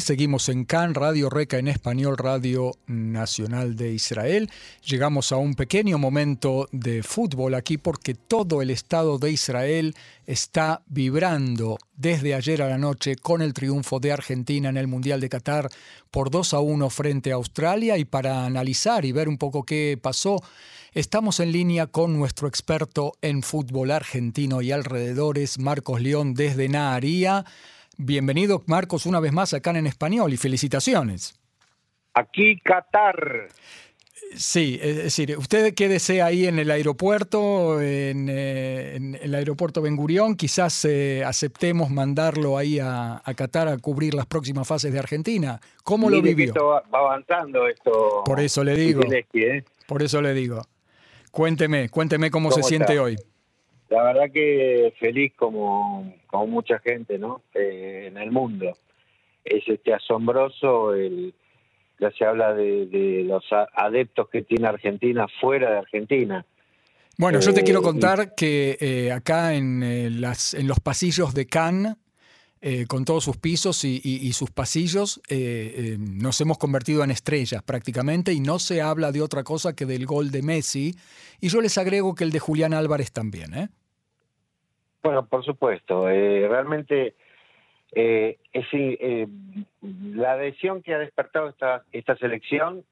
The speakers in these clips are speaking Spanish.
Seguimos en CAN, Radio Reca en español, Radio Nacional de Israel. Llegamos a un pequeño momento de fútbol aquí porque todo el Estado de Israel está vibrando desde ayer a la noche con el triunfo de Argentina en el Mundial de Qatar por 2 a 1 frente a Australia y para analizar y ver un poco qué pasó. Estamos en línea con nuestro experto en fútbol argentino y alrededores, Marcos León desde Naharía. Bienvenido, Marcos, una vez más acá en español y felicitaciones. Aquí Qatar. Sí, es decir, usted quédese ahí en el aeropuerto, en, eh, el aeropuerto Ben Gurión, quizás eh, aceptemos mandarlo ahí a, Qatar a cubrir las próximas fases de Argentina. ¿Cómo lo vivió? Esto va avanzando esto. Por eso le digo. ¿eh? Por eso le digo. Cuénteme, cuénteme cómo, se siente hoy. La verdad que feliz como, como mucha gente, ¿no? Eh, en el mundo. Es este asombroso el ya se habla de, los adeptos que tiene Argentina fuera de Argentina. Bueno, yo te quiero eh, contar que eh, acá en, las, en los pasillos de Cannes, con todos sus pisos y, sus pasillos, nos hemos convertido en estrellas prácticamente y no se habla de otra cosa que del gol de Messi. Y yo les agrego que el de Julián Álvarez también. ¿eh? Bueno, por supuesto. Eh, realmente eh, es, eh, la adhesión que ha despertado esta, esta selección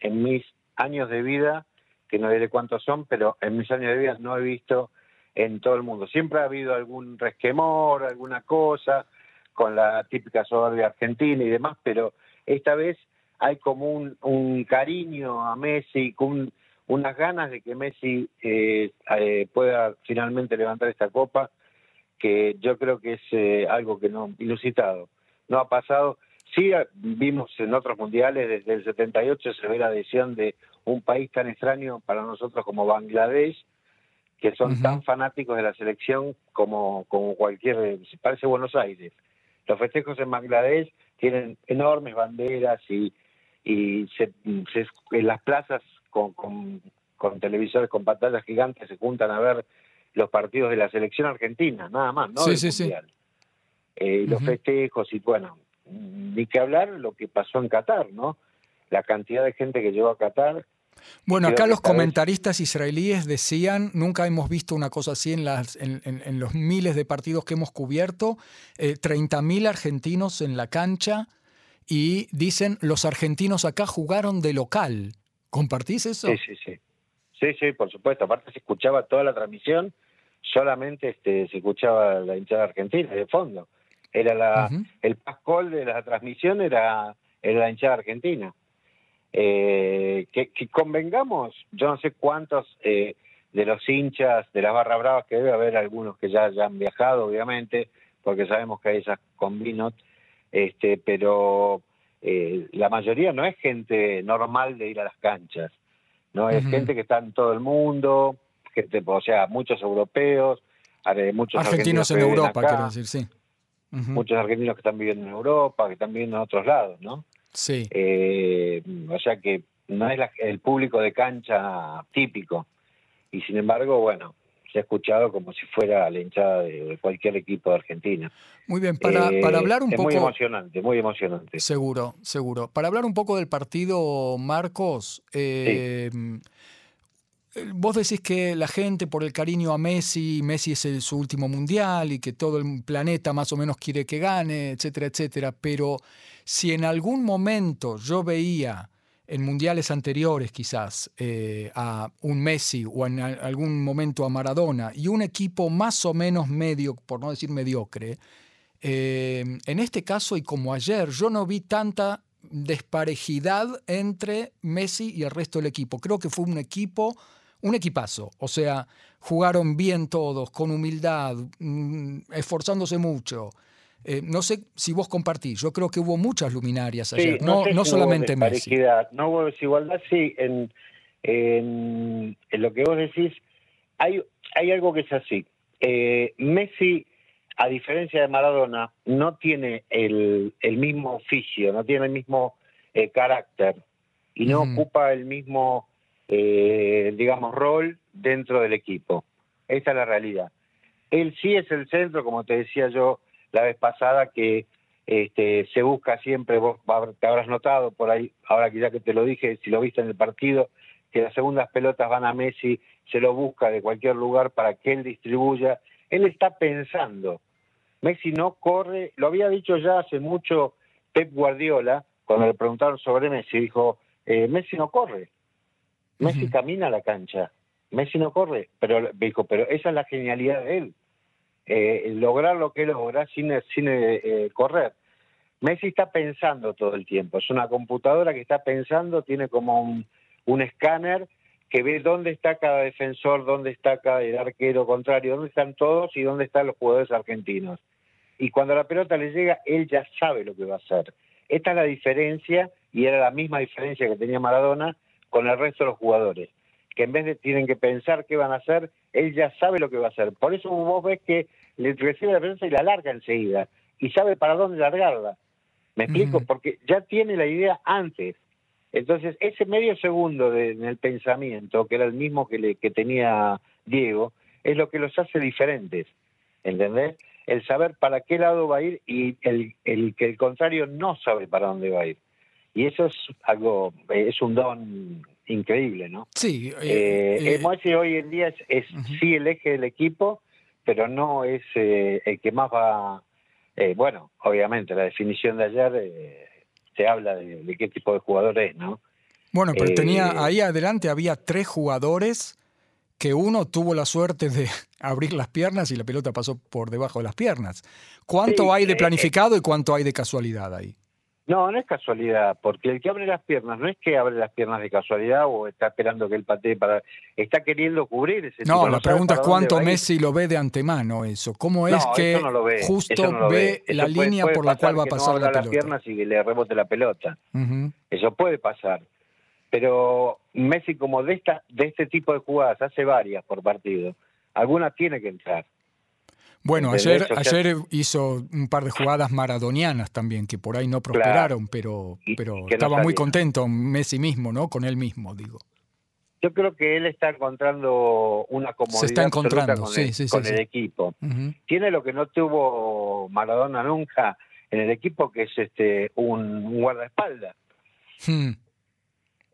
en mis años de vida, que no diré cuántos son, pero en mis años de vida no he visto en todo el mundo. Siempre ha habido algún resquemor, alguna cosa, con la típica soberbia argentina y demás, pero esta vez hay como un, un cariño a Messi, con unas ganas de que Messi eh, eh, pueda finalmente levantar esta copa, que yo creo que es eh, algo que no ilusitado, no ha pasado. Sí vimos en otros mundiales desde el 78 se ve la adhesión de un país tan extraño para nosotros como Bangladesh, que son tan fanáticos de la selección como, como cualquier, parece Buenos Aires. Los festejos en Bangladesh tienen enormes banderas y, y se, en las plazas con, con, televisores con pantallas gigantes se juntan a ver los partidos de la selección argentina, nada más, ¿no? Sí, sí, sí. Eh, los festejos y bueno, ni que hablar lo que pasó en Qatar, ¿no? La cantidad de gente que llegó a Qatar. Bueno, acá los comentaristas israelíes decían, nunca hemos visto una cosa así en, las, en, en, los miles de partidos que hemos cubierto, eh, 30.000 argentinos en la cancha y dicen, los argentinos acá jugaron de local. ¿Compartís eso? Sí, sí, sí. Sí, sí, por supuesto. Aparte se escuchaba toda la transmisión, solamente este, se escuchaba la hinchada argentina de fondo. Era la, el pascol de la transmisión era, la hinchada argentina. Eh, que, convengamos, yo no sé cuántos eh, de los hinchas de las barra bravas, que debe haber algunos que ya, ya han viajado, obviamente, porque sabemos que hay esas combinos, este, pero eh, la mayoría no es gente normal de ir a las canchas, no es gente que está en todo el mundo, gente, o sea, muchos europeos, muchos argentinos, en Europa, quiero decir, sí. Muchos argentinos que están viviendo en Europa, que están viviendo en otros lados, ¿no? Sí. Eh, o sea que no es el público de cancha típico. Y sin embargo, bueno, se ha escuchado como si fuera la hinchada de, cualquier equipo de Argentina. Muy bien, para, eh, para hablar un poco... Muy emocionante, muy emocionante. Seguro, seguro. Para hablar un poco del partido, Marcos, eh, vos decís que la gente por el cariño a Messi, Messi es el, su último mundial y que todo el planeta más o menos quiere que gane, etcétera, etcétera, pero si en algún momento yo veía en mundiales anteriores quizás eh, a un Messi o en algún momento a Maradona y un equipo más o menos medio, por no decir mediocre, eh, en este caso y como ayer yo no vi tanta desparejidad entre Messi y el resto del equipo. Creo que fue un equipo, un equipazo, o sea, jugaron bien todos, con humildad, mm, esforzándose mucho. Eh, no sé si vos compartís, yo creo que hubo muchas luminarias ayer, no, no, solamente Messi. No hubo desigualdad, sí, en, en, lo que vos decís, hay, hay algo que es así. Eh, Messi, a diferencia de Maradona, no tiene el, el mismo oficio, no tiene el mismo eh, carácter. y no ocupa el mismo, eh, digamos, rol dentro del equipo. Esa es la realidad. Él sí es el centro, como te decía yo la vez pasada, que este, se busca siempre, vos te habrás notado por ahí, ahora que ya que te lo dije, si lo viste en el partido, que las segundas pelotas van a Messi, se lo busca de cualquier lugar para que él distribuya. Él está pensando. Messi no corre, lo había dicho ya hace mucho Pep Guardiola, cuando le preguntaron sobre Messi, dijo, eh, Messi no corre, Messi camina a la cancha, Messi no corre, pero dijo, pero esa es la genialidad de él, eh, lograr lo que logra sin, sin eh, correr. Messi está pensando todo el tiempo, es una computadora que está pensando, tiene como un, un escáner que ve dónde está cada defensor, dónde está cada arquero contrario, dónde están todos y dónde están los jugadores argentinos. Y cuando la pelota le llega, él ya sabe lo que va a hacer. Esta es la diferencia, y era la misma diferencia que tenía Maradona con el resto de los jugadores, que en vez de tienen que pensar qué van a hacer, él ya sabe lo que va a hacer. Por eso vos ves que le recibe la pelota y la larga enseguida, y sabe para dónde largarla. ¿Me explico? Porque ya tiene la idea antes. Entonces, ese medio segundo en el pensamiento, que era el mismo que, le, que tenía Diego, es lo que los hace diferentes, ¿entendés? El saber para qué lado va a ir y el, el que el contrario no sabe para dónde va a ir. Y eso es algo, es un don increíble, ¿no? Sí. Eh, eh, eh hoy en día es, sí el eje del equipo, pero no es eh, el que más va... bueno, obviamente, la definición de ayer se habla de, qué tipo de jugador es, ¿no? Bueno, pero tenía eh, ahí adelante había tres jugadores que uno tuvo la suerte de abrir las piernas y la pelota pasó por debajo de las piernas. ¿Cuánto hay de eh, planificado y cuánto hay de casualidad ahí? No, no es casualidad, porque el que abre las piernas no es que abre las piernas de casualidad o está esperando que él patee para... Está queriendo cubrir ese No, la pregunta es cuánto Messi lo ve de antemano eso. ¿Cómo es que justo ve, la línea por la cual va a pasar la pelota? las piernas y que le rebote la pelota. Eso puede pasar. Pero Messi como de, esta, de este tipo de jugadas hace varias por partido. Algunas tiene que entrar. Bueno, ayer, ayer hizo un par de jugadas maradonianas también, que por ahí no prosperaron, pero, pero estaba muy contento Messi mismo, ¿no? Con él mismo, digo. Yo creo que él está encontrando una comodidad Se está encontrando, con, sí, el, sí, con el equipo. Tiene lo que no tuvo Maradona nunca en el equipo, que es este un, guardaespaldas. Hmm.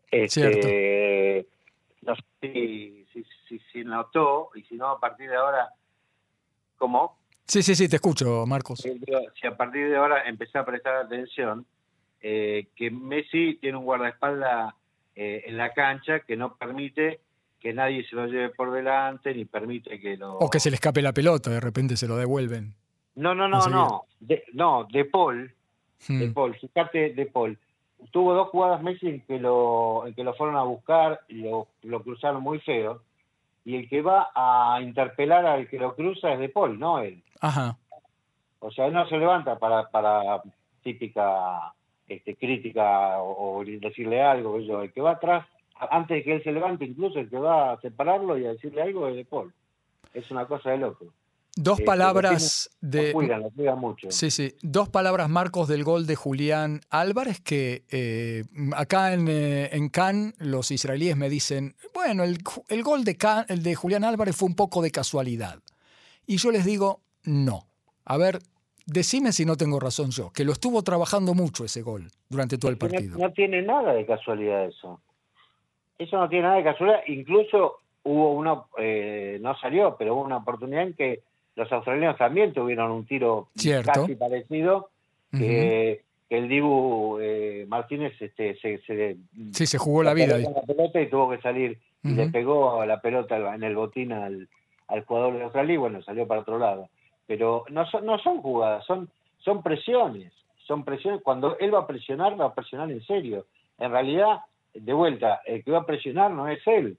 Este, no sé si, si, si notó, y si no, a partir de ahora ¿Cómo? Sí, sí, sí, te escucho, Marcos. Si a partir de ahora empecé a prestar atención, eh, que Messi tiene un guardaespaldas eh, en la cancha que no permite que nadie se lo lleve por delante, ni permite que lo... O que se le escape la pelota, de repente se lo devuelven. No, no, no, no. De, no, De Paul, de hmm. Paul, fíjate, De Paul. Tuvo dos jugadas Messi en que lo, en que lo fueron a buscar y lo, lo cruzaron muy feo y el que va a interpelar al que lo cruza es De Paul, no él. Ajá. O sea, él no se levanta para, para típica este, crítica o, decirle algo. Yo. El que va atrás, antes de que él se levante, incluso el que va a separarlo y a decirle algo es De Paul. Es una cosa de loco. Dos este, palabras de. cuidan, mucho. Sí, sí. Dos palabras, Marcos, del gol de Julián Álvarez, que eh, acá en, eh, en, Cannes los israelíes me dicen: bueno, el, el gol de, el de Julián Álvarez fue un poco de casualidad. Y yo les digo: no. A ver, decime si no tengo razón yo, que lo estuvo trabajando mucho ese gol durante todo el partido. No, tiene nada de casualidad eso. Eso no tiene nada de casualidad. Incluso hubo una, eh, no salió, pero hubo una oportunidad en que los australianos también tuvieron un tiro casi parecido que, el Dibu eh, Martínez este, se, se, sí, se jugó la vida. La pelota y tuvo que salir y le pegó la pelota en el botín al, al jugador de Australia y bueno, salió para otro lado. Pero no son, no son jugadas, son, son presiones. Son presiones. Cuando él va a presionar, va a presionar en serio. En realidad, de vuelta, el que va a presionar no es él.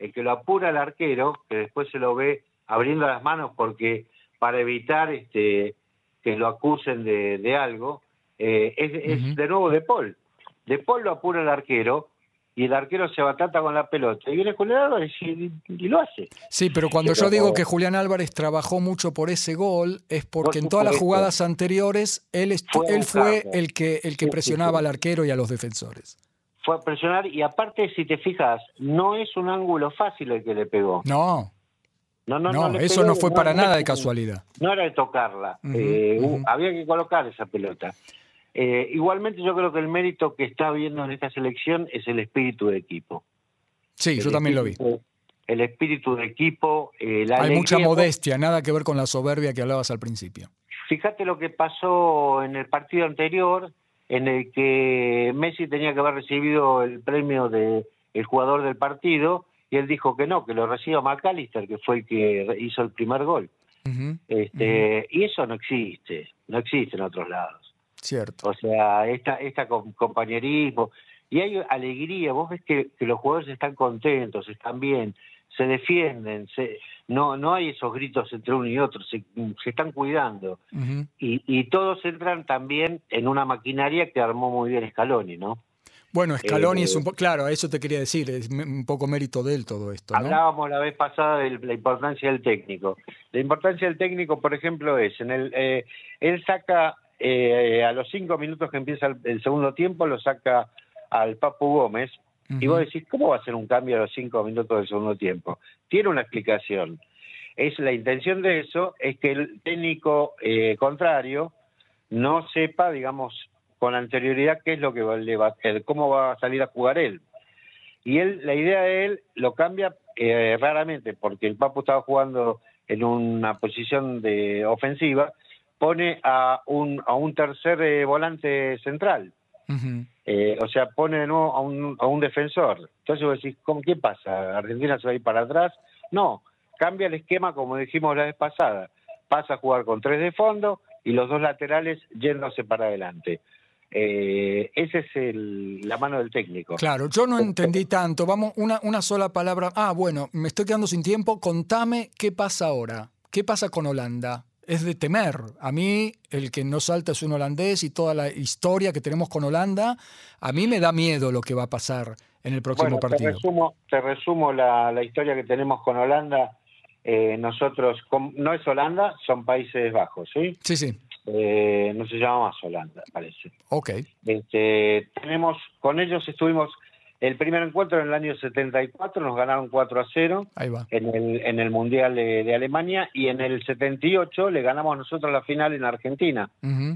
El que lo apura el arquero, que después se lo ve abriendo las manos porque para evitar este, que lo acusen de, algo, eh, es, de nuevo De Paul. De Paul lo apura el arquero y el arquero se batata con la pelota. Y viene Julián Álvarez y, lo hace. Sí, pero cuando yo digo que Julián Álvarez trabajó mucho por ese gol, es porque en todas las jugadas anteriores él, fue, él fue el que, el que presionaba al arquero y a los defensores. fue a presionar y aparte, si te fijas, no es un ángulo fácil el que le pegó. No. No, no, no, eso no fue para nada de casualidad. No era de tocarla. Eh, había que colocar esa pelota. Eh, igualmente yo creo que el mérito que está viendo en esta selección es el espíritu de equipo. Sí, yo también lo vi. El espíritu de equipo. Eh, Hay mucha modestia, nada que ver con la soberbia que hablabas al principio. Fíjate lo que pasó en el partido anterior, en el que Messi tenía que haber recibido el premio de el jugador del partido y él dijo que no, que lo reciba McAllister, que fue el que hizo el primer gol. este, Y eso no existe, no existe en otros lados. Cierto. O sea, esta, esta compañerismo, y hay alegría, vos ves que, los jugadores están contentos, están bien, se defienden, se, no, no hay esos gritos entre uno y otro, se, están cuidando. y, y todos entran también en una maquinaria que armó muy bien Scaloni, ¿no? Bueno, Scaloni es un poco, claro, eso te quería decir, es un poco mérito de él todo esto. Hablábamos la vez pasada de la importancia del técnico. La importancia del técnico, por ejemplo, es, en el, eh, él saca eh, a los cinco minutos que empieza el, segundo tiempo, lo saca al Papu Gómez, y vos decís, ¿cómo va a ser un cambio a los cinco minutos del segundo tiempo? Tiene una explicación. Es la intención de eso, es que el técnico eh, contrario no sepa, digamos, con anterioridad qué es lo que le va a hacer, cómo va a salir a jugar él. Y él, la idea de él lo cambia eh, raramente, porque el Papu estaba jugando en una posición de ofensiva, pone a un, a un tercer eh, volante central. Eh, o sea, pone de nuevo a un, a un defensor. Entonces vos decís, ¿cómo, ¿qué pasa? ¿Argentina se va a ir para atrás? No, cambia el esquema como dijimos la vez pasada. Pasa a jugar con tres de fondo y los dos laterales yéndose para adelante. Eh, esa es el, la mano del técnico. Claro, yo no entendí tanto. Vamos, una, una sola palabra. Ah, bueno, me estoy quedando sin tiempo. Contame qué pasa ahora. ¿Qué pasa con Holanda? Es de temer. A mí, el que no salta es un holandés y toda la historia que tenemos con Holanda, a mí me da miedo lo que va a pasar en el próximo partido. Te resumo, te resumo la, la, historia que tenemos con Holanda. Eh, nosotros, no es Holanda, son Países Bajos, ¿sí? Sí, sí. Eh, no se llama más Holanda, parece. Ok. Este, tenemos, con ellos estuvimos el primer encuentro en el año 74, nos ganaron 4 a 0 Ahí va. En, el, en el Mundial de, Alemania y en el 78 le ganamos nosotros la final en Argentina,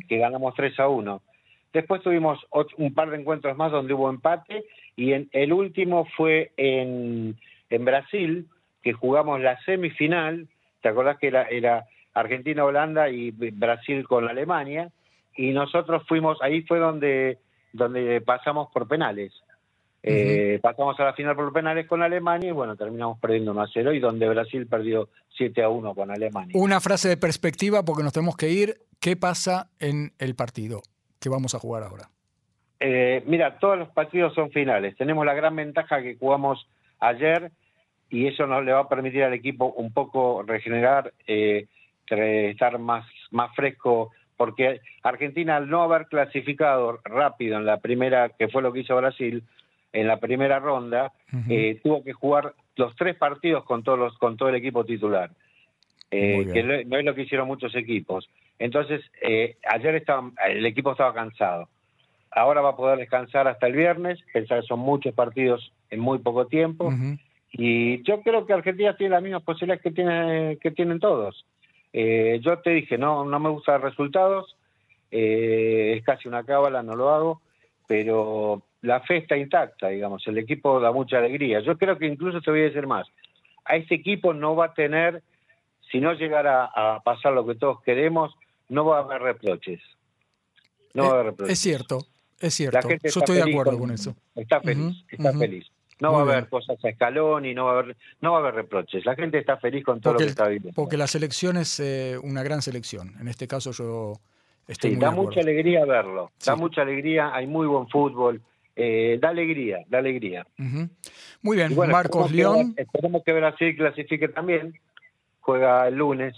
que ganamos 3 a 1. Después tuvimos un par de encuentros más donde hubo empate y en, el último fue en, en Brasil, que jugamos la semifinal, ¿te acordás que era, era Argentina, Holanda y Brasil con Alemania, y nosotros fuimos, ahí fue donde, donde pasamos por penales. Eh, pasamos a la final por penales con Alemania y bueno, terminamos perdiendo 1 a 0 y donde Brasil perdió 7 a 1 con Alemania. Una frase de perspectiva porque nos tenemos que ir. ¿Qué pasa en el partido que vamos a jugar ahora? Eh, mira, todos los partidos son finales. Tenemos la gran ventaja que jugamos ayer y eso nos le va a permitir al equipo un poco regenerar eh, estar más, más fresco, porque Argentina al no haber clasificado rápido en la primera, que fue lo que hizo Brasil, en la primera ronda, eh, tuvo que jugar los tres partidos con todos los, con todo el equipo titular. Eh, que no es lo que hicieron muchos equipos. Entonces, eh, ayer estaba, el equipo estaba cansado. Ahora va a poder descansar hasta el viernes, pensar que son muchos partidos en muy poco tiempo. Y yo creo que Argentina tiene las mismas posibilidades que, tiene, que tienen todos. Eh, yo te dije, no, no me gustan resultados, eh, es casi una cábala, no lo hago, pero la fe está intacta, digamos, el equipo da mucha alegría. Yo creo que incluso te voy a decir más, a este equipo no va a tener, si no llegara a pasar lo que todos queremos, no va a haber reproches. No va a haber eh, reproches. Es cierto, es cierto. Yo estoy de acuerdo con, eso. Está feliz, está feliz. No va a haber cosas a escalón y no va a haber, no va a haber reproches. La gente está feliz con todo lo que está viviendo. Porque la selección es eh, una gran selección. En este caso yo estoy sí, da mucha alegría verlo. Da mucha alegría, hay muy buen fútbol. Eh, da alegría, da alegría. Muy bien, Marcos León. esperemos que Brasil clasifique también. Juega el lunes.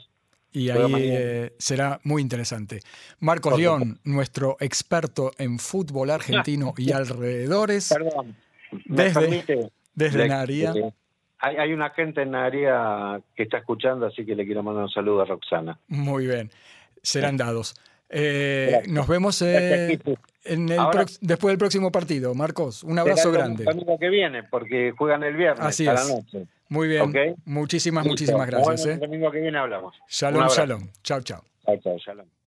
Y ahí eh, será muy interesante. Marcos León, nuestro experto en fútbol argentino y alrededores. Perdón desde, desde Naría. Hay, hay, una gente en Naría que está escuchando, así que le quiero mandar un saludo a Roxana. Muy bien, serán dados. Eh, nos vemos en el después del próximo partido. Marcos, un abrazo grande. El domingo que viene, porque juegan el viernes Así a la noche. Muy bien. Muchísimas, muchísimas gracias. el domingo que viene hablamos. Shalom, shalom. Chao, chao. Chao, chao, shalom.